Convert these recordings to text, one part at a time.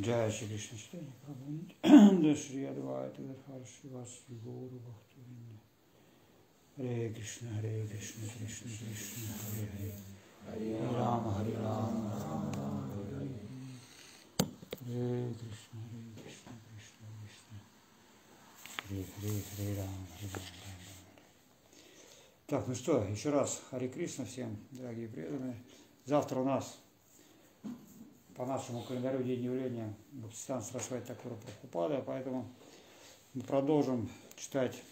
Chaitanya Prabhu Nityananda Shri Advaita Gadadhar Shivasri Gauru Bhaktivinoda Hare Krishna Hare Krishna Krishna Krishna Hare Hare Hare Rama Hare Rama Rama Rama Hare Hare Hare Krishna Hare Krishna Krishna Krishna Hare Hare Hare Rama Hare Rama Рама Рама Так, ну что, еще раз Харе Кришна всем, дорогие преданные. Завтра у нас по нашему календарю день явления Бхактистан Сарасвати Такура Прабхупада, поэтому мы продолжим читать.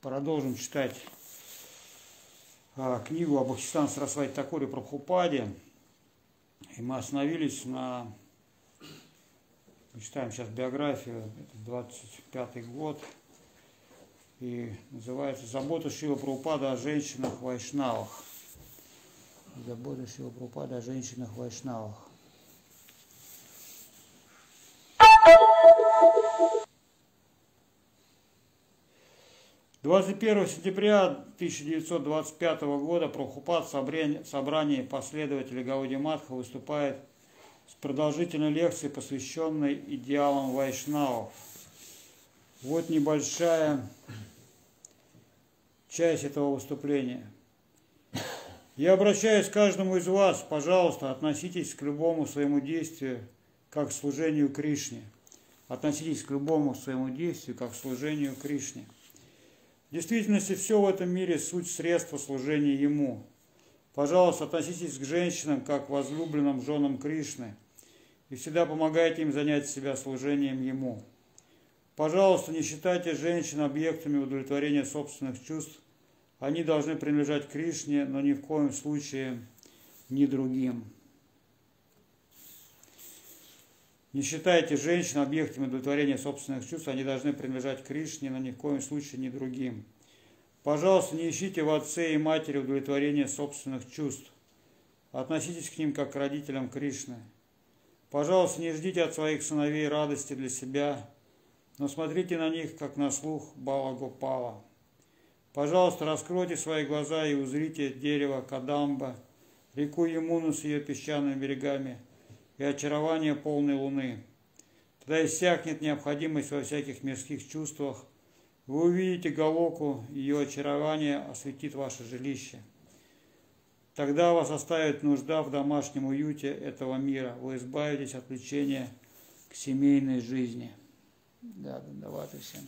Продолжим читать а, книгу об Бхактистан Сарасвати Такуре Прабхупаде. И мы остановились на мы читаем сейчас биографию, это 25-й год, и называется «Забота Шива Прабхупада о женщинах Вайшнавах». Забота Шива Прабхупада о женщинах Вайшнавах. Двадцать первого сентября 1925 года Прабхупад в собрании последователей Гауди Матха выступает с продолжительной лекцией, посвященной идеалам вайшнавов. Вот небольшая часть этого выступления. Я обращаюсь к каждому из вас, пожалуйста, относитесь к любому своему действию как к служению Кришне. Относитесь к любому своему действию как к служению Кришне. В действительности все в этом мире суть средства служения Ему – Пожалуйста, относитесь к женщинам как к возлюбленным женам Кришны и всегда помогайте им занять себя служением Ему. Пожалуйста, не считайте женщин объектами удовлетворения собственных чувств. Они должны принадлежать Кришне, но ни в коем случае ни другим. Не считайте женщин объектами удовлетворения собственных чувств. Они должны принадлежать Кришне, но ни в коем случае ни другим. Пожалуйста, не ищите в отце и матери удовлетворения собственных чувств. Относитесь к ним как к родителям Кришны. Пожалуйста, не ждите от своих сыновей радости для себя, но смотрите на них, как на слух Бала Гопала. Пожалуйста, раскройте свои глаза и узрите дерево Кадамба, реку Емуну с ее песчаными берегами и очарование полной луны. Тогда иссякнет необходимость во всяких мирских чувствах – вы увидите Галоку, ее очарование осветит ваше жилище. Тогда вас оставит нужда в домашнем уюте этого мира. Вы избавитесь от влечения к семейной жизни. Да, давайте всем.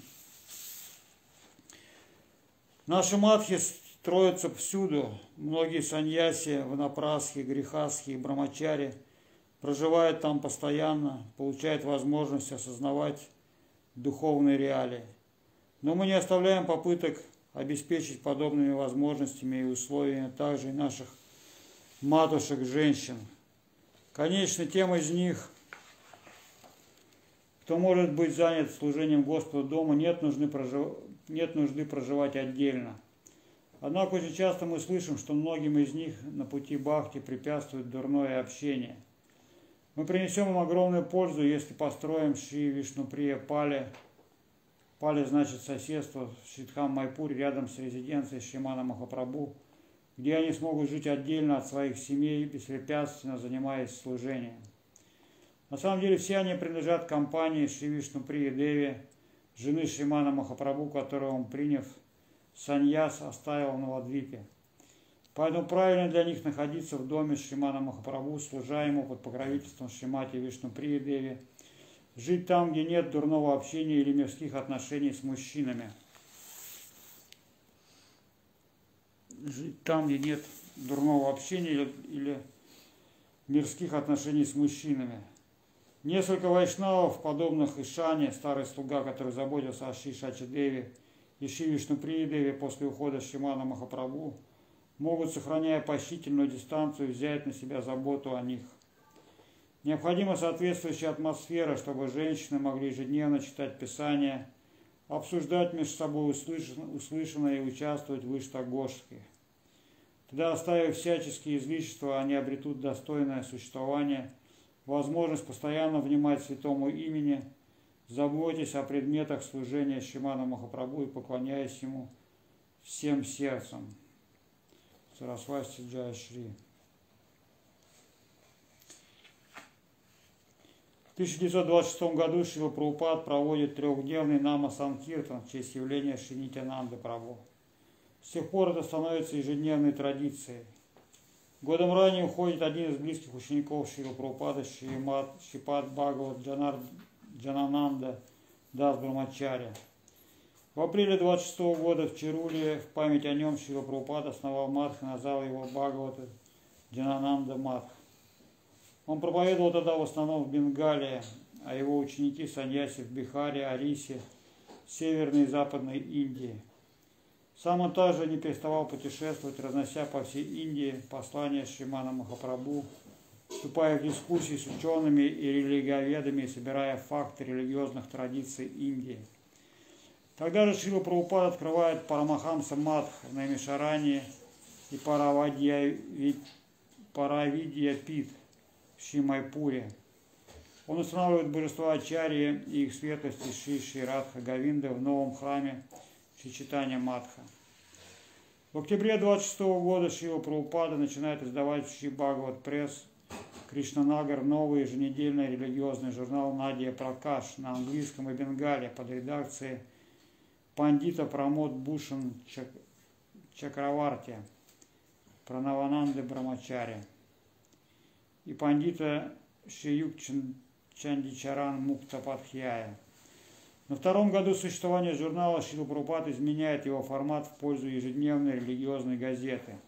Наши матхи строятся всюду. Многие саньяси, ванапрасхи, грехасхи брамачари проживают там постоянно, получают возможность осознавать духовные реалии. Но мы не оставляем попыток обеспечить подобными возможностями и условиями также и наших матушек-женщин. Конечно, тем из них, кто может быть занят служением Господу дома, нет нужды, прожив... нет нужды проживать отдельно. Однако очень часто мы слышим, что многим из них на пути Бхакти препятствует дурное общение. Мы принесем им огромную пользу, если построим Шри Вишнуприя Пали – Пали значит соседство в Шитхам Майпуре рядом с резиденцией Шимана Махапрабху, где они смогут жить отдельно от своих семей, беспрепятственно занимаясь служением. На самом деле все они принадлежат компании Шивишну Прия Деви, жены Шимана Махапрабху, которую он, приняв саньяс, оставил на Ладвипе. Поэтому правильно для них находиться в доме Шимана Махапрабху, служа ему под покровительством Шимати Вишну Прия Деви – жить там, где нет дурного общения или мирских отношений с мужчинами. Жить там, где нет дурного общения или, или мирских отношений с мужчинами. Несколько вайшнавов, подобных Ишане, старый слуга, который заботился о Ши Шачидеве и Ши Вишнуприедеве после ухода Шимана Махапрабху, могут, сохраняя почтительную дистанцию, взять на себя заботу о них. Необходима соответствующая атмосфера, чтобы женщины могли ежедневно читать Писание, обсуждать между собой услышанное и участвовать в Иштагошке. Тогда, оставив всяческие излишества, они обретут достойное существование, возможность постоянно внимать святому имени, заботясь о предметах служения Шимана Махапрабху и поклоняясь ему всем сердцем. Сарасвасти Джая Шри. 1926 году Шрила Прабхупад проводит трехдневный Нама Санкиртан в честь явления Шинитянанды Прабху. С тех пор это становится ежедневной традицией. Годом ранее уходит один из близких учеников Шила Прабхупада Шримат Шипат Бхагават Джанар, Джанананда Дас Брамачаря. В апреле 26 года в Чаруле в память о нем Шила Прабхупада основал Мадха, назвал его Бхагавата Джанананда Мадха. Он проповедовал тогда в основном в Бенгалии, а его ученики Саньяси в Бихаре, Арисе, Северной и Западной Индии. Сам он также не переставал путешествовать, разнося по всей Индии послания Шримана Махапрабху, вступая в дискуссии с учеными и религиоведами, собирая факты религиозных традиций Индии. Тогда же Шила Прабхупад открывает Парамахамса Мадх в Намишаране и Паравадья Пит, в Шимайпуре. Он устанавливает божества Ачарьи и их светлости Ши Ши Радха Гавинда в новом храме Шичитания Матха. В октябре 26 года Шива Прабхупада начинает издавать Ши Бхагават Пресс Кришнанагар новый еженедельный религиозный журнал Надия Пракаш на английском и бенгале под редакцией пандита Прамод Бушан Чак... Чакраварти Пранавананды Брамачари и пандита Шиюк Чандичаран Муктападхьяя. На втором году существования журнала Шилупрупад изменяет его формат в пользу ежедневной религиозной газеты.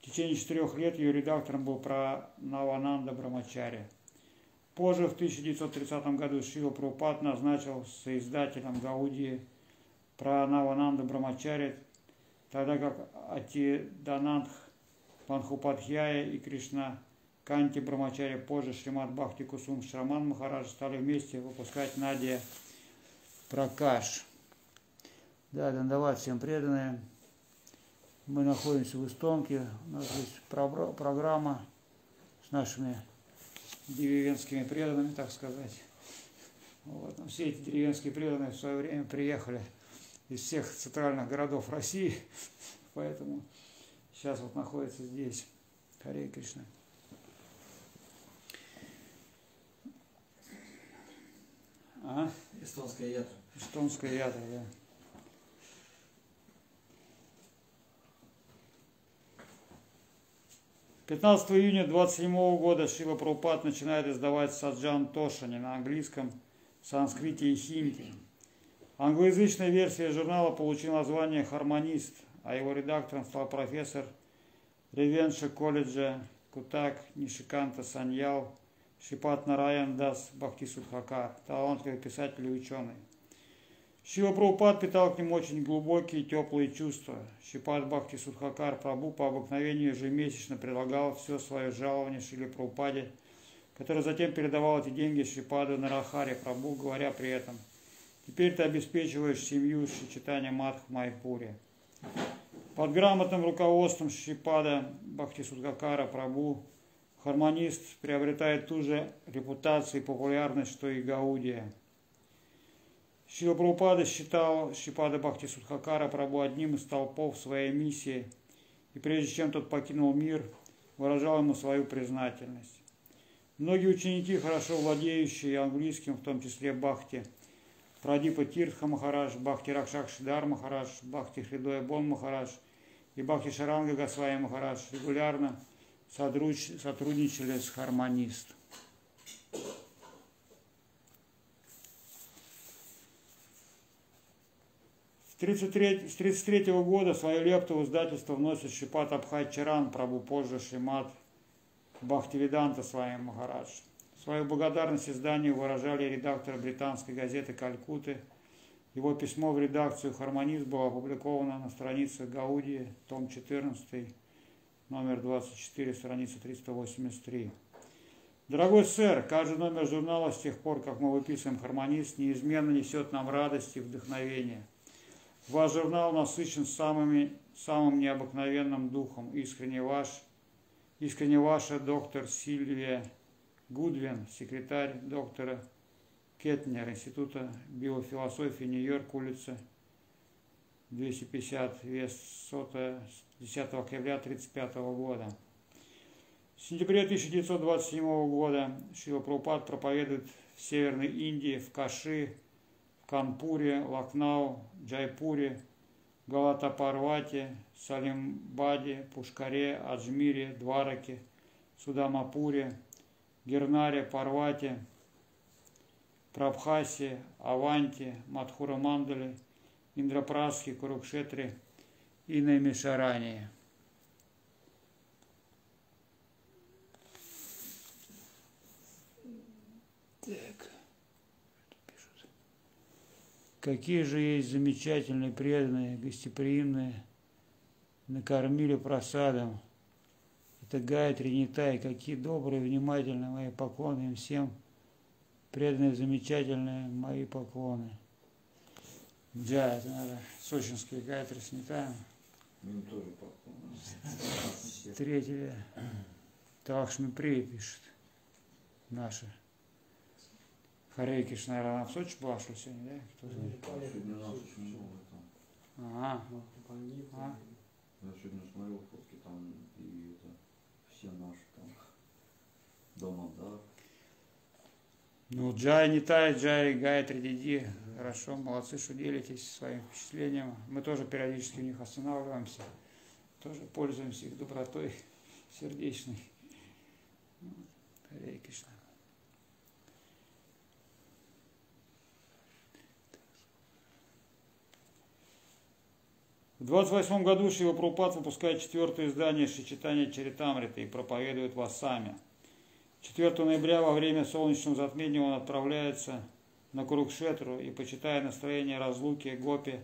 В течение четырех лет ее редактором был Пранавананда Брамачари. Позже, в 1930 году, Шила Прупад назначил соиздателем Гаудии Пранавананда Брамачари, тогда как Атиданандх Панхупадхьяя и Кришна Канти Брамачари, позже Шримат Бхакти Кусум Шраман Махарадж стали вместе выпускать Надя Пракаш. Да, Дандават всем преданные. Мы находимся в Истонке. У нас есть программа с нашими деревенскими преданными, так сказать. Вот. Все эти деревенские преданные в свое время приехали из всех центральных городов России, поэтому сейчас вот находятся здесь. Харе Кришна. А? Эстонская ядра. Эстонская ядра, да. Пятнадцатого июня 27 года Шила Прабхупад начинает издавать Саджан Тошани на английском, санскрите и хинди. Англоязычная версия журнала получила название «Хармонист», а его редактором стал профессор Ревенша колледжа Кутак Нишиканта Саньял Шипат Нараян Дас Бхакти Судхакар, талантливый писатель и ученый. Шива Прабхупад питал к нему очень глубокие и теплые чувства. Шипат Бхакти Судхакар Прабу по обыкновению ежемесячно предлагал все свое жалование Шиле Прабхупаде, который затем передавал эти деньги Шипаду Нарахаре Прабу, говоря при этом, «Теперь ты обеспечиваешь семью Шичитания Мадх в Майпуре». Под грамотным руководством Шипада Бхакти Судхакара Прабу Хармонист приобретает ту же репутацию и популярность, что и Гаудия. Шила Прабхупада считал Шипада Бхакти Судхакара Прабу одним из столпов своей миссии, и прежде чем тот покинул мир, выражал ему свою признательность. Многие ученики, хорошо владеющие английским, в том числе Бхакти, Прадипа Тиртха Махарадж, Бхакти Ракшак Шидар Махарадж, Бхакти Хридоя Бон Махарадж и Бхакти Шаранга Гасвай Махарадж регулярно – сотрудничали с «Хармонист». С 1933 года свою лепту в издательство вносит Шипат Абхай Чаран, Прабу позже Шимат Бхактивиданта своим Махарадж. Свою благодарность изданию выражали редактор британской газеты «Калькуты». Его письмо в редакцию «Хармонист» было опубликовано на странице Гаудии, том 14, номер 24, страница 383. Дорогой сэр, каждый номер журнала с тех пор, как мы выписываем «Хармонист», неизменно несет нам радость и вдохновение. Ваш журнал насыщен самыми, самым необыкновенным духом. Искренне ваш, искренне ваша доктор Сильвия Гудвин, секретарь доктора Кетнер, Института биофилософии Нью-Йорк, улица 250, вес сотая, 10 октября 1935 года. В сентябре 1927 года Шила Прабхупад проповедует в Северной Индии, в Каши, в Канпуре, Лакнау, Джайпуре, Галата-Парвате, Салимбаде, Пушкаре, Аджмире, Двараке, Судамапуре, Гернаре, Парвате, Прабхасе, Аванте, Мадхура Мандале, Индрапрасхе, Курукшетре и Наймишаране. Так. Какие же есть замечательные, преданные, гостеприимные, накормили просадом. Это Гайатри Нитай, какие добрые, внимательные мои поклоны им всем, преданные, замечательные мои поклоны. Да, это надо сочинские Гайатри с Нитаем. Им тоже поклоны. Третье. Талакшми Прия пишет. Наша. Харейкиш, наверное, она в Сочи была, что сегодня, да? Кто знает? Ага. А? Я сегодня смотрел фотки там и это все наши там. Дома, да. Ну, Джай Нитай, Джай Гайатри Диди. Хорошо, молодцы, что делитесь своим впечатлением. Мы тоже периодически у них останавливаемся. Тоже пользуемся их добротой сердечной. Харе Кришна. В 28 году Шива Прупад выпускает четвертое издание Шичитания Чаритамрита и проповедует в Ассаме. 4 ноября во время солнечного затмения он отправляется на Курукшетру и, почитая настроение разлуки, Гопи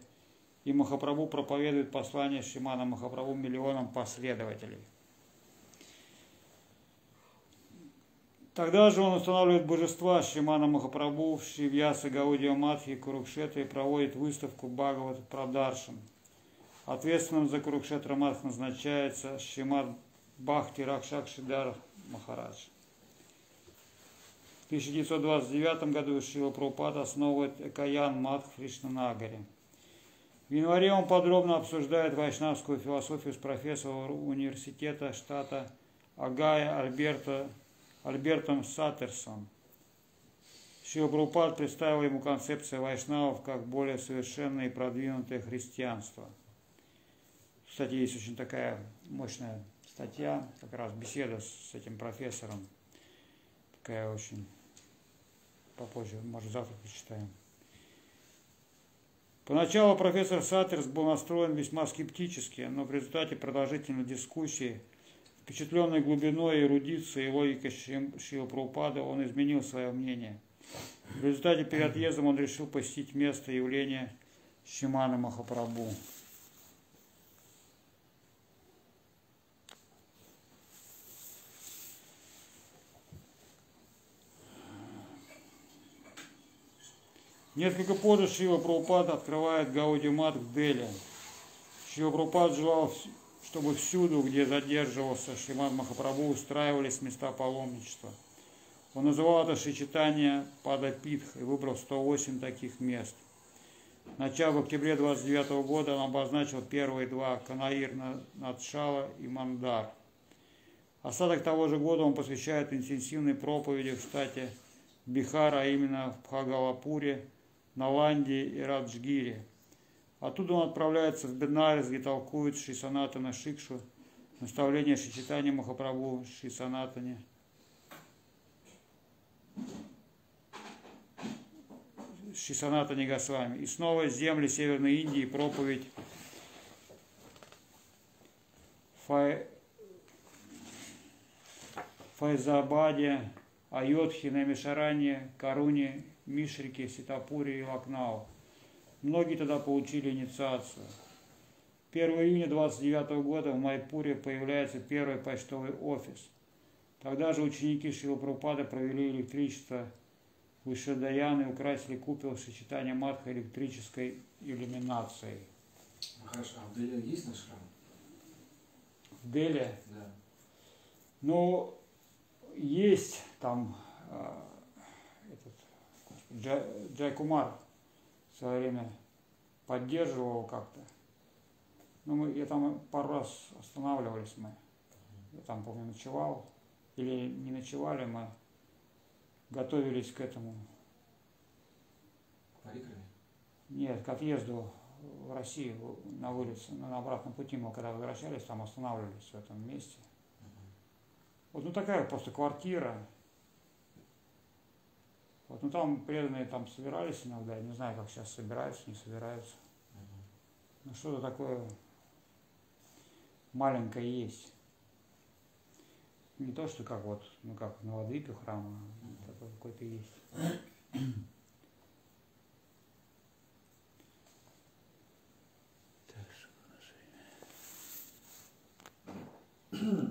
и Махапрабху проповедует послание Шимана Махапрабху миллионам последователей. Тогда же он устанавливает божества Шимана Махапрабху в Шивьяса Гаудио Матхи Курукшетре и проводит выставку Бхагават Прадаршан – Ответственным за Курукшетра Марх назначается Шимат Бхакти Ракшак Шидар Махарадж. В 1929 году Шила Прупада основывает Экаян Мат в. В январе он подробно обсуждает вайшнавскую философию с профессором университета штата Агая Альберто, Альбертом Саттерсом. Шила Прупад представил ему концепцию вайшнавов как более совершенное и продвинутое христианство – кстати, есть очень такая мощная статья, как раз беседа с этим профессором. Такая очень попозже, может, завтра почитаем. Поначалу профессор Саттерс был настроен весьма скептически, но в результате продолжительной дискуссии, впечатленной глубиной эрудиции и логикой Шила Прабхупада, он изменил свое мнение. В результате перед отъездом он решил посетить место явления Шимана Махапрабху. Несколько позже Шива Прабхупад открывает Гаудимат в Дели. Шива Прабхупад желал, чтобы всюду, где задерживался Шримад Махапрабху, устраивались места паломничества. Он называл это Шичитание Падапитх и выбрал 108 таких мест. Начав в октябре 29 года он обозначил первые два – Канаир Надшала и Мандар. Остаток того же года он посвящает интенсивной проповеди в штате Бихара, а именно в Бхагалапуре – Наланде и Раджгире. Оттуда он отправляется в Бенарис, где толкует Шри Санатана Шикшу, наставление Шичитания Махапрабху Шри Санатане. Шри Санатане Госвами. И снова земли Северной Индии, проповедь Фай... Файзабаде, Айодхи, Намишаране, Каруне Мишрике, Ситапуре и Лакнау. Многие тогда получили инициацию. 1 июня 29 года в Майпуре появляется первый почтовый офис. Тогда же ученики Шилапрупада провели электричество в Ишадаян и украсили купол сочетания матха электрической иллюминацией. Хорошо, а в Дели есть наш храм? В Дели? Да. Ну, есть там а, Джай, Джай Кумар в свое время поддерживал как-то. Ну, мы, я там пару раз останавливались мы. Я там, помню, ночевал. или не ночевали, мы готовились к этому. Париками? Нет, к отъезду в Россию на улице, на обратном пути мы когда возвращались, там останавливались в этом месте. Вот ну такая просто квартира. Вот, ну там преданные там собирались иногда, я не знаю, как сейчас собираются, не собираются. Ну что-то такое маленькое есть. Не то, что как вот, ну как на Ладыпе храма, такой какой-то есть. Так, что?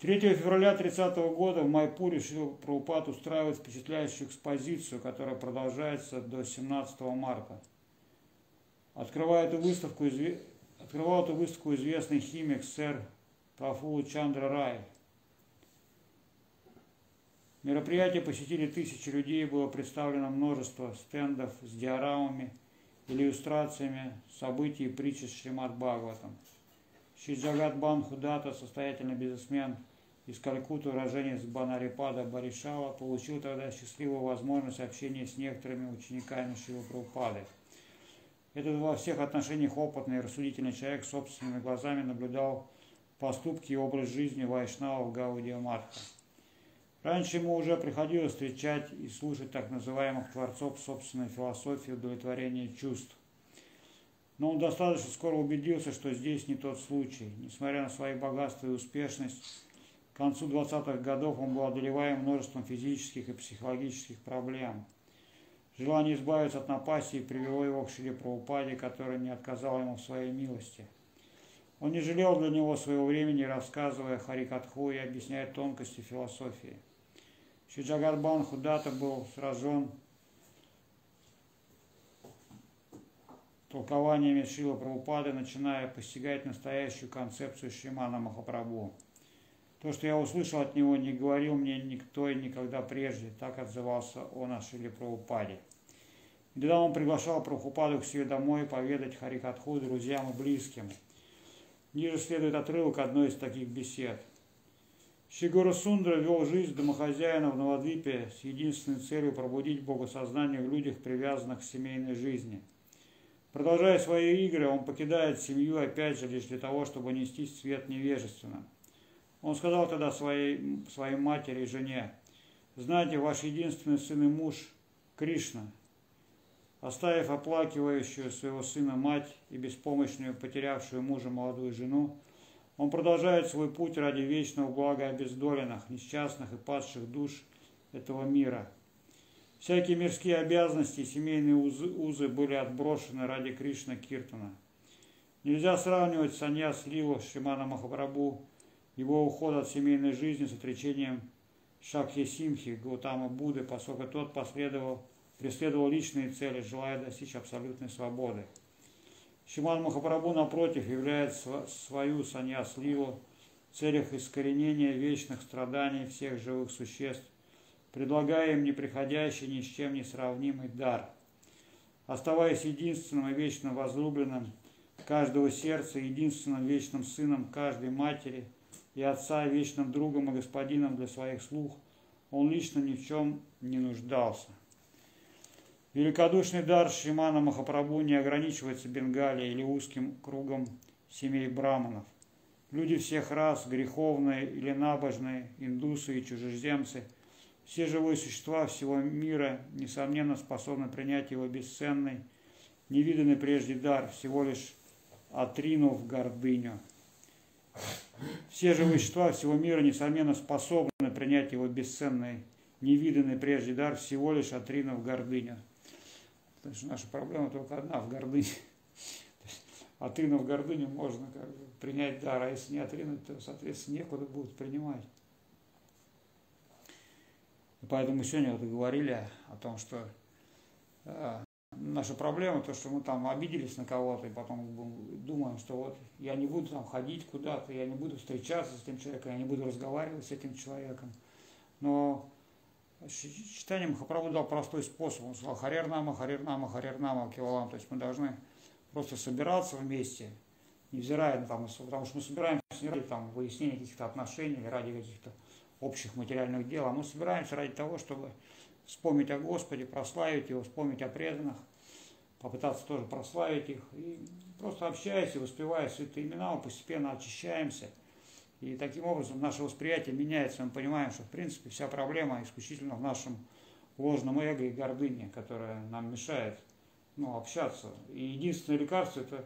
3 февраля 30 года в Майпуре решил Прабхупад устраивать впечатляющую экспозицию, которая продолжается до 17 марта. Открывая эту выставку, открывал эту выставку известный химик сэр Прафулу Чандра Рай. Мероприятие посетили тысячи людей, было представлено множество стендов с диорамами, иллюстрациями событий и притч с Шримад Бхагаватом. Шиджагат Бан Худата, состоятельный бизнесмен из Калькутты, уроженец Банарипада Баришава, получил тогда счастливую возможность общения с некоторыми учениками Шива Прабхупады. Этот во всех отношениях опытный и рассудительный человек собственными глазами наблюдал поступки и образ жизни Вайшнава Гаудия Матха. Раньше ему уже приходилось встречать и слушать так называемых творцов собственной философии удовлетворения чувств. Но он достаточно скоро убедился, что здесь не тот случай. Несмотря на свои богатства и успешность, к концу 20-х годов он был одолеваем множеством физических и психологических проблем. Желание избавиться от напасти привело его к Шри Прабхупаде, который не отказал ему в своей милости – он не жалел для него своего времени, рассказывая Харикатху и объясняя тонкости философии. Шиджагарбан Худата был сражен толкованиями Шила Прабхупады, начиная постигать настоящую концепцию Шримана Махапрабху. То, что я услышал от него, не говорил мне никто и никогда прежде, так отзывался он о Шиле Прабхупаде. И тогда он приглашал Прабхупаду к себе домой поведать Харикатху друзьям и близким – Ниже следует отрывок одной из таких бесед. Шигура Сундра вел жизнь домохозяина в Новодвипе с единственной целью пробудить богосознание в людях, привязанных к семейной жизни. Продолжая свои игры, он покидает семью опять же лишь для того, чтобы нести свет невежественно. Он сказал тогда своей, своей матери и жене, «Знаете, ваш единственный сын и муж – Кришна – Оставив оплакивающую своего сына мать и беспомощную, потерявшую мужа молодую жену, он продолжает свой путь ради вечного блага обездоленных, несчастных и падших душ этого мира. Всякие мирские обязанности и семейные узы, узы были отброшены ради Кришна Киртана. Нельзя сравнивать Саньяс Лилу Шимана Махапрабху, его уход от семейной жизни с отречением Шакхи Симхи Гаутама Будды, поскольку тот последовал преследовал личные цели, желая достичь абсолютной свободы. Шиман Махапрабху, напротив, являет свою саньяс-ливу в целях искоренения вечных страданий всех живых существ, предлагая им неприходящий, ни с чем не сравнимый дар. Оставаясь единственным и вечным возлюбленным каждого сердца, единственным вечным сыном каждой матери и отца, вечным другом и господином для своих слух, он лично ни в чем не нуждался. Великодушный дар Шримана Махапрабху не ограничивается Бенгалией или узким кругом семей браманов. Люди всех рас, греховные или набожные, индусы и чужеземцы, все живые существа всего мира, несомненно, способны принять его бесценный, невиданный прежде дар, всего лишь отринув гордыню. Все живые существа всего мира, несомненно, способны принять его бесценный, невиданный прежде дар, всего лишь отринув гордыню. Потому что наша проблема только одна в гордыне. Отринув гордыню, можно как бы принять дар, а если не отринуть, то, соответственно, некуда будут принимать. И поэтому сегодня вот говорили о том, что э, наша проблема, то, что мы там обиделись на кого-то, и потом думаем, что вот я не буду там ходить куда-то, я не буду встречаться с этим человеком, я не буду разговаривать с этим человеком. Но Читание Махапрабху дал простой способ. Он сказал Харернама, Харернама, Харернама, Кивалам. То есть мы должны просто собираться вместе невзирая на там, потому что мы собираемся не ради там, выяснения каких-то отношений ради каких-то общих материальных дел, а мы собираемся ради того, чтобы вспомнить о Господе, прославить Его, вспомнить о преданных, попытаться тоже прославить их. И просто общаясь и воспевая святые имена, мы постепенно очищаемся. И таким образом наше восприятие меняется. Мы понимаем, что в принципе вся проблема исключительно в нашем ложном эго и гордыне, которая нам мешает ну, общаться. И единственное лекарство это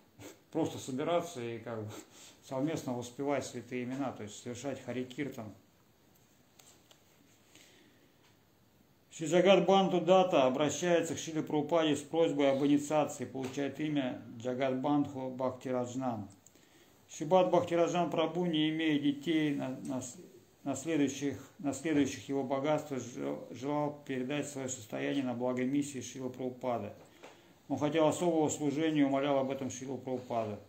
просто собираться и как бы совместно воспевать святые имена, то есть совершать харикиртан. Банту Дата обращается к Шиле Прабхупаде с просьбой об инициации, получает имя Джагат Бандху Бхактираджнан. Шибат Бхактираджан Прабу, не имея детей, на, на, наследующих, наследующих его богатство, желал передать свое состояние на благо миссии Шила Прабхупада. Он хотел особого служения и умолял об этом Шилу Прабхупада.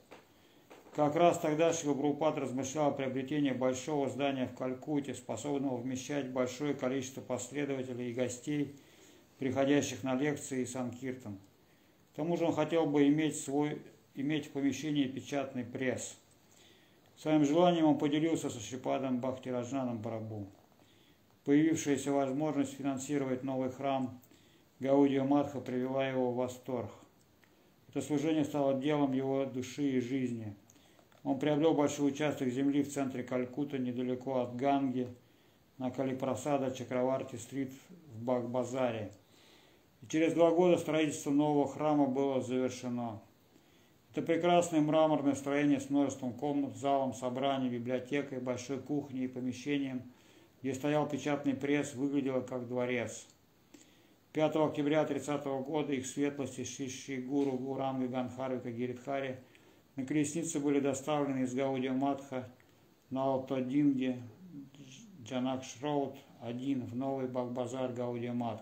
Как раз тогда Шила Прабхупад размышлял о приобретении большого здания в Калькутте, способного вмещать большое количество последователей и гостей, приходящих на лекции и Санкиртан. К тому же он хотел бы иметь, свой, иметь в помещении печатный пресс. Своим желанием он поделился со Шипадом Бахтираджаном Барабу. Появившаяся возможность финансировать новый храм Гаудия Матха привела его в восторг. Это служение стало делом его души и жизни – он приобрел большой участок земли в центре Калькутта, недалеко от Ганги, на Калипрасада Чакраварти-стрит в Бак-Базаре. И через два года строительство нового храма было завершено. Это прекрасное мраморное строение с множеством комнат, залом собраний, библиотекой, большой кухней и помещением, где стоял печатный пресс, выглядело как дворец. 5 октября 30 года их светлости Шиши Гуру Гуранга Ганхарвика Гиридхари – на колеснице были доставлены из Гаудия Матха на Алтадинге Джанакшроуд один в новый Бакбазар Гаудия Матх.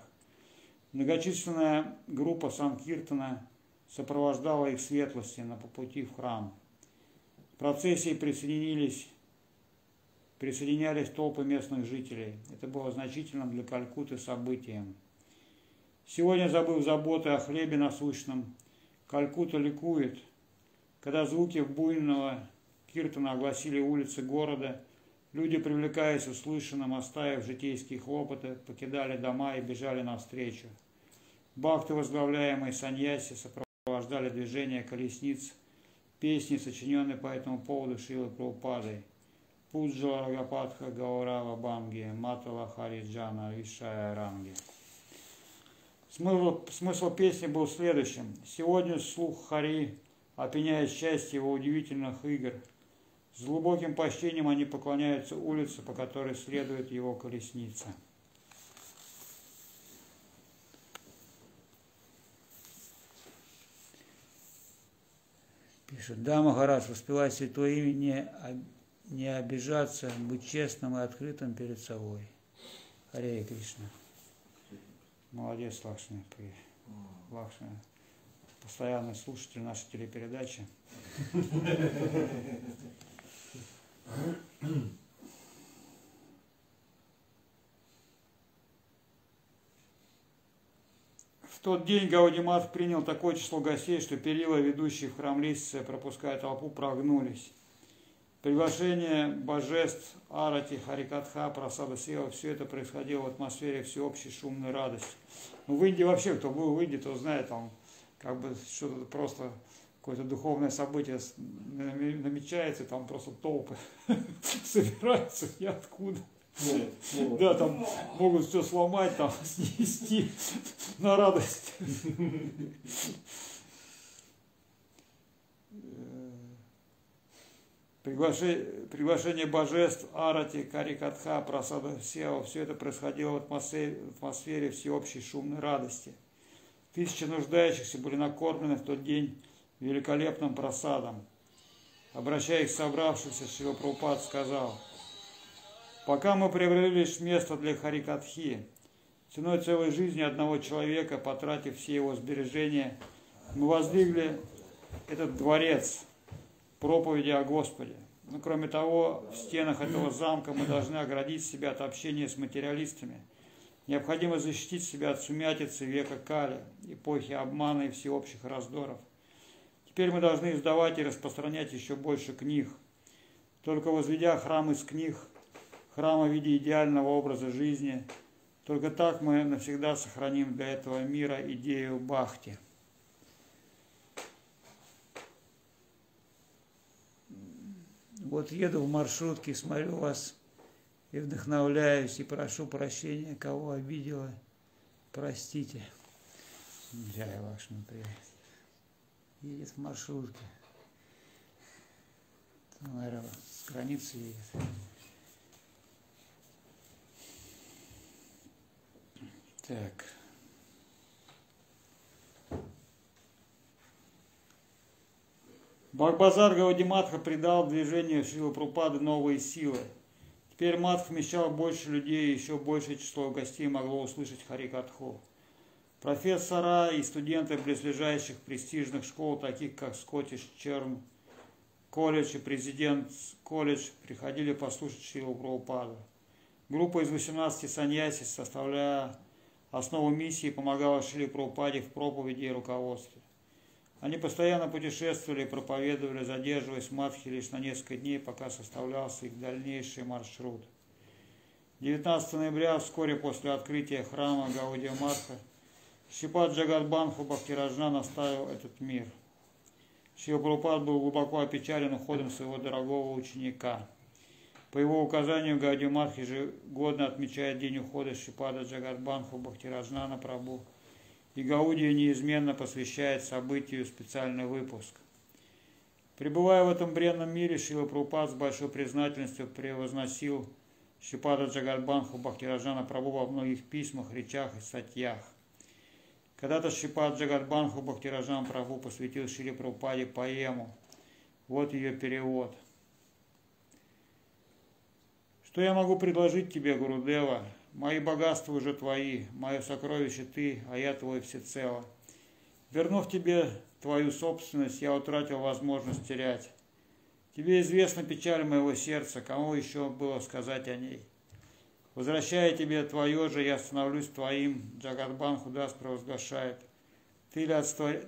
Многочисленная группа Санкиртона сопровождала их светлости на пути в храм. В процессии присоединились, присоединялись толпы местных жителей. Это было значительным для Калькуты событием. Сегодня, забыв заботы о хлебе насущном, Калькута ликует – когда звуки буйного киртона огласили улицы города, люди, привлекаясь услышанным, оставив житейские хлопоты, покидали дома и бежали навстречу. Бахты, возглавляемые Саньяси, сопровождали движение колесниц, песни, сочиненные по этому поводу Шилы Прабхупадой. Пуджала Рагапатха Гаурава Банги, Матала Хариджана Вишая Ранги. Смысл, смысл песни был следующим. Сегодня слух Хари опьяняя счастье его удивительных игр. С глубоким почтением они поклоняются улице, по которой следует его колесница. Пишет, да, Махарадж, воспевай святое имя, не, не обижаться, быть честным и открытым перед собой. Харе Кришна. Молодец, Лакшми. Лакшми постоянный слушатель нашей телепередачи. В тот день Гаудимат принял такое число гостей, что перила, ведущие в храм лестницы, пропуская толпу, прогнулись. Приглашение божеств Арати, Харикатха, Прасада Сева, все это происходило в атмосфере всеобщей шумной радости. Ну, в Индии вообще, кто был в Индии, то знает, там как бы что-то просто какое-то духовное событие намечается, там просто толпы собираются ниоткуда. Да, там могут все сломать, там снести на радость. Приглашение, приглашение божеств Арати, Карикатха, Прасада Сева, все это происходило в атмосфере, в атмосфере всеобщей шумной радости – Тысячи нуждающихся были накормлены в тот день великолепным просадом. Обращаясь к собравшимся, Шилапрупад сказал, «Пока мы приобрели лишь место для Харикатхи, ценой целой жизни одного человека, потратив все его сбережения, мы воздвигли этот дворец проповеди о Господе. Но кроме того, в стенах этого замка мы должны оградить себя от общения с материалистами – Необходимо защитить себя от сумятицы века Кали, эпохи обмана и всеобщих раздоров. Теперь мы должны издавать и распространять еще больше книг. Только возведя храм из книг, храма в виде идеального образа жизни, только так мы навсегда сохраним для этого мира идею Бахти. Вот еду в маршрутке, смотрю вас и вдохновляюсь, и прошу прощения, кого обидела. Простите. Джай ваш Едет в маршрутке. Наверное, с границы едет. Так. Барбазар Гаудиматха придал движению Шилы новые силы. Теперь Матх вмещал больше людей, и еще большее число гостей могло услышать Харикатху. Профессора и студенты близлежащих престижных школ, таких как Скоттиш Черн колледж и президент колледж, приходили послушать Шилу Прабхупаду. Группа из 18 саньяси, составляя основу миссии, помогала Шиле Прабхупаде в проповеди и руководстве. Они постоянно путешествовали проповедовали, задерживаясь в Мадхе лишь на несколько дней, пока составлялся их дальнейший маршрут. 19 ноября, вскоре после открытия храма Гаудия Мадха, Шипат Джагадбанху Бхактираджна наставил этот мир. Шилпрупад был глубоко опечален уходом своего дорогого ученика. По его указанию Гаудия Мадх ежегодно отмечает день ухода Шипада Джагадбанху Бхактираджна Прабhu – и Гаудия неизменно посвящает событию специальный выпуск. Пребывая в этом бренном мире, Шила Прупад с большой признательностью превозносил Шипада Джагадбанху Бхактираджана Прабу во многих письмах, речах и статьях. Когда-то Шипад Джагадбанху Бхактираджан Прабу посвятил Шиле Прупаде поэму. Вот ее перевод. Что я могу предложить тебе, Гурудева, Мои богатства уже твои, мое сокровище ты, а я твой всецело. Вернув тебе твою собственность, я утратил возможность терять. Тебе известна печаль моего сердца, кому еще было сказать о ней. Возвращая тебе твое же, я становлюсь твоим, Джагадбан Худас провозглашает. Ты,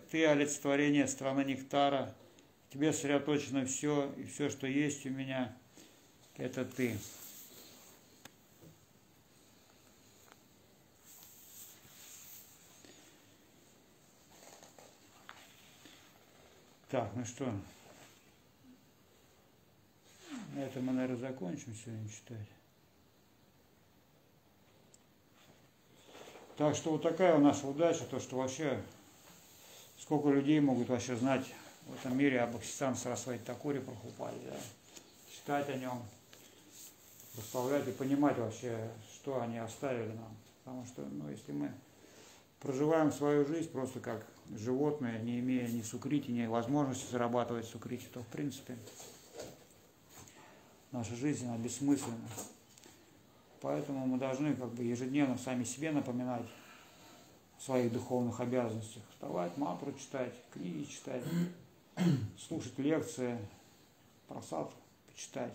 ты олицетворение страны Нектара, тебе сосредоточено все, и все, что есть у меня, это ты. Так, ну что, на этом мы, наверное, закончим сегодня читать. Так что вот такая у нас удача, то, что вообще сколько людей могут вообще знать в этом мире об Аксисан Сарасвати Такуре Прохупаде, да? читать о нем, представлять и понимать вообще, что они оставили нам. Потому что, ну, если мы проживаем свою жизнь просто как животное, не имея ни сукрити, ни возможности зарабатывать сукрити, то в принципе наша жизнь она бессмысленна. Поэтому мы должны как бы ежедневно сами себе напоминать о своих духовных обязанностях. Вставать, мантру читать, книги читать, слушать лекции, просад почитать.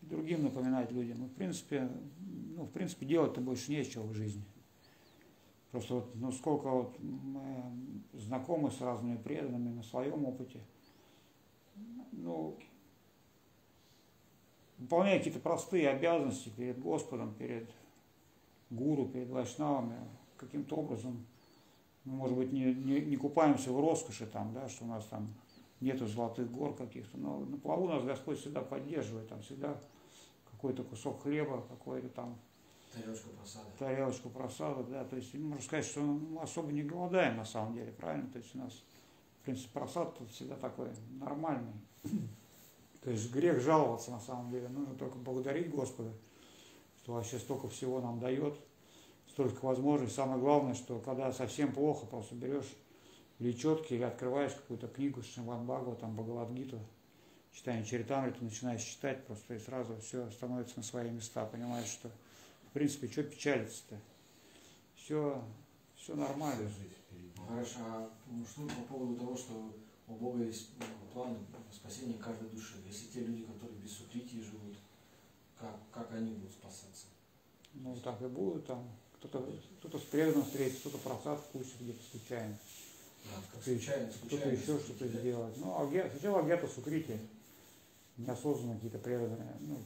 И другим напоминать людям. Ну, в принципе, ну, в принципе, делать-то больше нечего в жизни. Просто вот, ну, сколько вот мы знакомы с разными преданными на своем опыте. Ну, выполняя какие-то простые обязанности перед Господом, перед гуру, перед вайшнавами, каким-то образом, может быть, не, не, не купаемся в роскоши там, да, что у нас там нету золотых гор каких-то, но на плаву нас Господь всегда поддерживает, там всегда какой-то кусок хлеба, какой-то там Тарелочку просада. Тарелочку просада, да. То есть можно сказать, что мы особо не голодаем на самом деле, правильно? То есть у нас, в принципе, просад тут всегда такой нормальный. То есть грех жаловаться на самом деле. Нужно только благодарить Господа, что вообще столько всего нам дает, столько возможностей. Самое главное, что когда совсем плохо, просто берешь или или открываешь какую-то книгу Шимван Бхагава, там Бхагавадгиту, читаем Чаритамриту, начинаешь читать просто и сразу все становится на свои места, понимаешь, что принципе, что печалиться-то? Все, все нормально. Хорошо, а ну, что по поводу того, что у Бога есть ну, план спасения каждой души? Если те люди, которые без сукритии живут, как, как они будут спасаться? Ну, так и будут там. Кто-то кто с преданным встретится, кто-то просад вкусит где-то случайно. Да, случайно, кто-то еще что-то сделать. Ну, а ге- сначала где-то сукрити, неосознанно какие-то преданные, ну.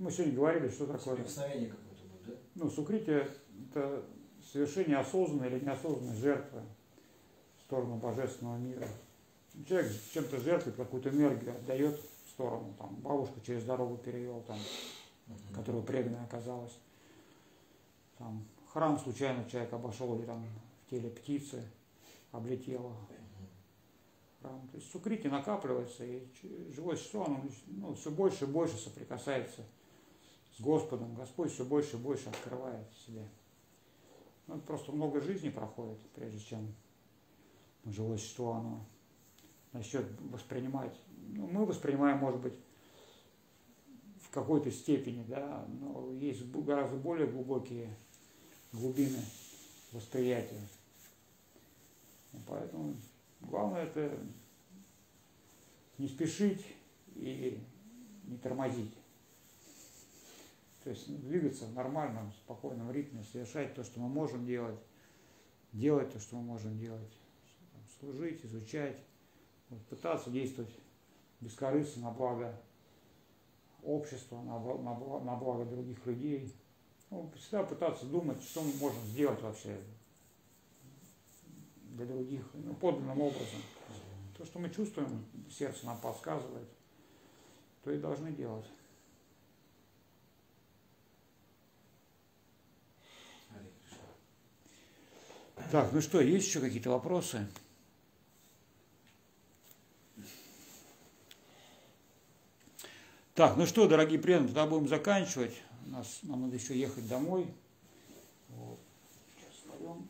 Мы сегодня говорили, что такое. Соприкосновение какое-то будет, да? Ну, сукрити – это совершение осознанной или неосознанной жертвы в сторону божественного мира. Человек чем-то жертвует, какую-то энергию отдает в сторону, там, бабушка через дорогу перевел, там, Мгм. которая преданная оказалась. Там, храм случайно человек обошел или там в теле птицы облетела храм. То есть сукрити накапливается, и живое существо, оно ну, все больше и больше соприкасается Господом. Господь все больше и больше открывает в себе. Ну, просто много жизни проходит, прежде чем живое существо оно начнет воспринимать. Ну, мы воспринимаем, может быть, в какой-то степени, да, но есть гораздо более глубокие глубины восприятия. Поэтому главное это не спешить и не тормозить. То есть двигаться в нормальном, спокойном ритме, совершать то, что мы можем делать, делать то, что мы можем делать, служить, изучать, вот, пытаться действовать бескорыстно на благо общества, на, на на благо других людей. Ну, всегда пытаться думать, что мы можем сделать вообще для других, ну, подлинным образом. То, что мы чувствуем, сердце нам подсказывает, то и должны делать. Так, ну что, есть еще какие-то вопросы? Так, ну что, дорогие преданные, тогда будем заканчивать. У нас, нам надо еще ехать домой. Вот. Сейчас споем.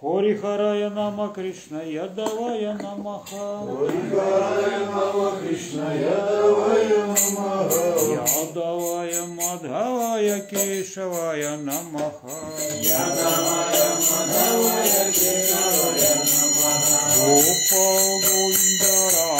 Хори Харая Нама Кришна Ядавая Намаха. Ядавая Мадхавая Кешавая Намаха. Гопал Говиндарам Шримади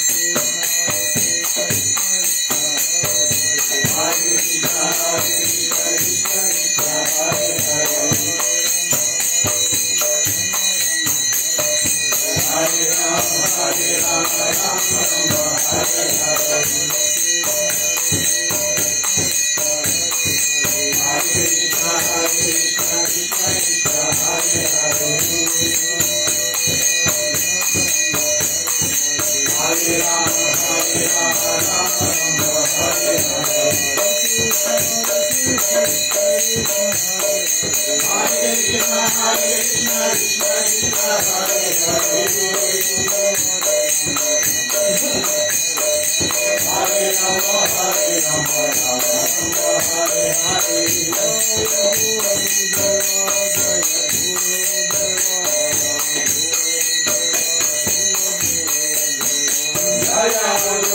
Да, всем дандавата преданные, Харе Кришна. Hare Hare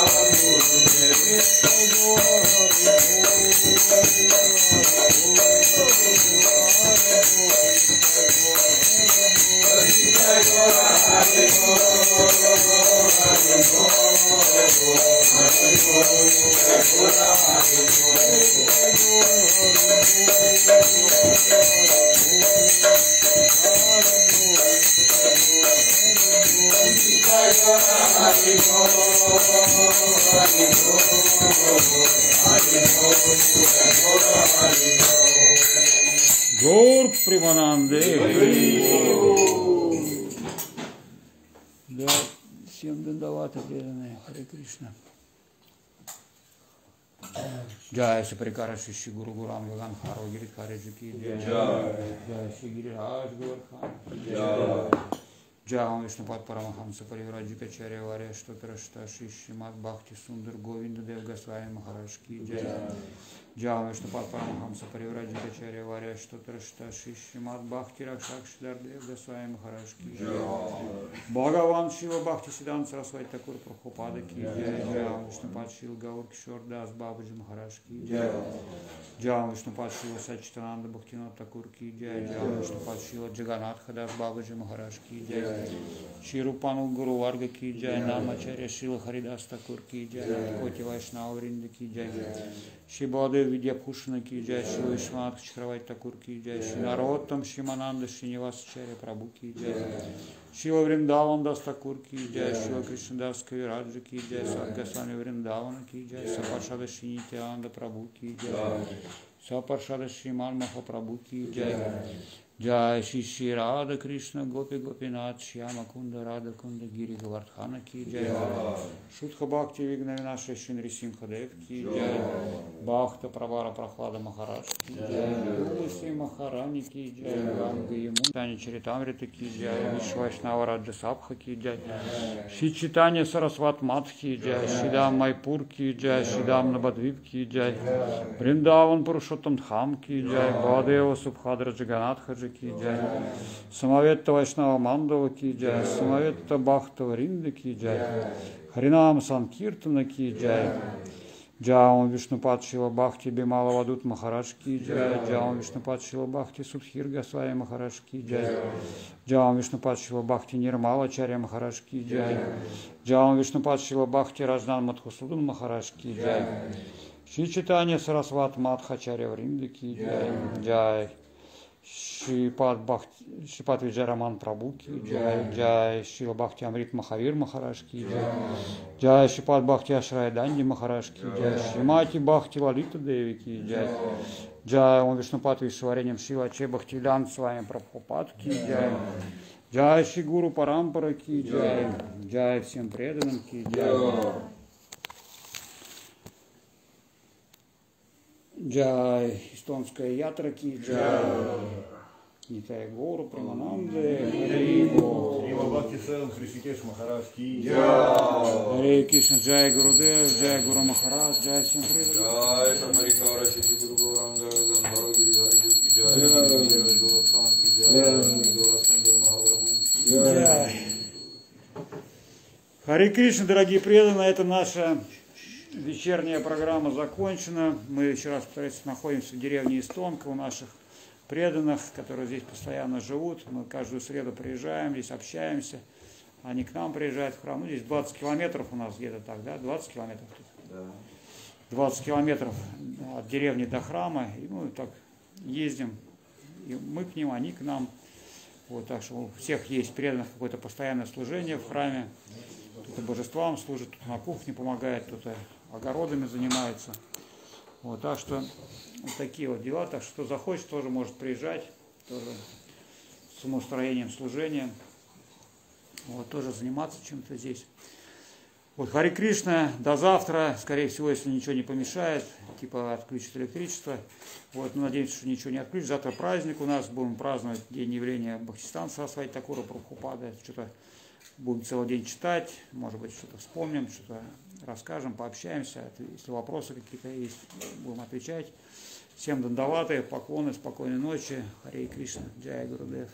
Hare Krishna Гор Привананде. Да, всем дандавата преданные Харе Кришна. Джай Шаприкара Шиши Гуру Гурам Ваган Харо Гирит Харе Джуки. Джай. Джай Шигири Аш Гурхан. Джай. Джагам Вишнупад Парамахамса Паривраджи Качари Варя Штотрашта Шишимат Бхакти Сундар Говинда Дев Госвами Махарадж Ки Джагам Вишнупад Парамахамса Паривраджи Качари Варя Штотрашта Шишимат Бхакти Ракшак Шидар Дев Госвами Махарадж Ки Бхагаван Шива Бхакти Сидан Сарасвати Такур Прабхупада Ки Джагам Вишнупад Шил Гаур Кишор Дас Бабаджи Махарадж Ки Джагам Вишнупад Шива Сачитананда Бхактинат Такур Ки Джагам Вишнупад Шила Джаганатха Дас Бабаджи Махарадж Ки Джагам श्री रूपानु गुरु वर्ग की जय नामाचार्य शिव हरिदास ठाकुर की जय कोटि वैष्णव वृंद की जय श्री बौदेव विद्याभूषण की जय श्री विश्वनाथ चक्रवर्ती ठाकुर की जय श्री नरोत्तम श्रीमानंद श्रीनिवासाचार्य प्रभु की जय शिव वृंदावन दास ठाकुर की जय शिव कृष्णदास कविराज की जय सद्य स्वामी वृंदावन की जय सपार्षद श्री नित्यानंद प्रभु की जय सपार्षद श्रीमान महाप्रभु की जय Shri Shri Radha Krishna Gopi Gopinath Shyama Kunda Radha Kunda Giri Govardhana Ki Jai. Шутха Бхакти Вигнавинаша Шинри Симхадев Ки Джай Бхакта Правара Прохлада Махарадж Ки Джай Туласи Махарани Ки Джай Ганга Яму Тани Чаритамрита Ки Джай Вишвайшнава Раджа Сабха Ки Джай Ши Читания Сарасват Мат Ки Джай Шидам Майпур Ки Джай Шидам Набадвип Ки Джай Бриндаван Пурушоттам Дхам Ки Джай Бадева Субхадра Джаганатха Джи Ки Джай Самаветта Вайшнава Мандава Ки Джай Самаветта Бхактава Ринда Ки Джай Харинам Санкиртана Ки Джай Джаум Вишнупад Шила Бхакти Бимала Вадут Махарадж Ки Джай Джаум Вишнупад Шила Бхакти Судхир Госвами Махарадж Ки Джай Джаум Вишнупад Шила Бхакти Нирмала Чаря Махарадж Ки Джай Джаум Вишнупад Шила Бхакти Раджнан Мадхусудун Махарадж Ки Джай Шри Читания Сарасват Мадхачаря Вринды Ки Джай Джай Шипат, Бхакти, Шипат Виджараман Прабhu Ки Джай, Джай Шила Бхакти Амрит Махавир Махараш Ки Джай, Джай Шипат Бхакти Ашрай Данди Махараш Ки Джай, Шимати Бхакти Лалита Деви Ки Джай, Джай Ом Вишнупат Вишваренем Шила Че Бхактилян с вами Прабхупад Ки Джай, Джай Ши Гуру Парампара Ки Джай, Джай всем преданным Ки Джай. Джай, эстонская ятра Ки Джай, Нитай Гору, Прамананды, Харибо, Шрима Бхакти Селам Хришикеш Махарадж Ки Харе Кришна, Джай Гурудев, Джай Гуру Махарадж, Джай. Jai Samarikara Shri Guru Gauranga Gandhara Giridhari Ki Jai Jai Gorakhan Ki Jai Gaurasundar Mahaprabhu Ki Джай. Харе Кришна, дорогие преданные, это наша вечерняя программа закончена. Мы еще раз повторюсь, находимся в деревне Истонка у наших преданных, которые здесь постоянно живут. Мы каждую среду приезжаем, здесь общаемся. Они к нам приезжают в храм. Ну, здесь 20 километров у нас где-то так, да? 20 километров тут. Да. 20 километров от деревни до храма, и мы так ездим, и мы к ним, они к нам. Вот, так что у всех есть преданных какое-то постоянное служение в храме. Кто-то божествам служит, кто на кухне помогает, кто-то огородами занимается. Вот, так что вот такие вот дела. Так что захочет, тоже может приезжать, тоже с умостроением служения. Вот, тоже заниматься чем-то здесь. Вот Хари Кришна, до завтра, скорее всего, если ничего не помешает, типа отключит электричество. Вот, ну, надеемся, что ничего не отключит. Завтра праздник у нас, будем праздновать день явления Бахтистана Сарасвати Такура Прабхупада. Что-то будем целый день читать, может быть, что-то вспомним, что-то расскажем, пообщаемся. Если вопросы какие-то есть, будем отвечать. Всем дандаваты, поклоны, спокойной ночи. Харе Кришна, Джая Гурудев.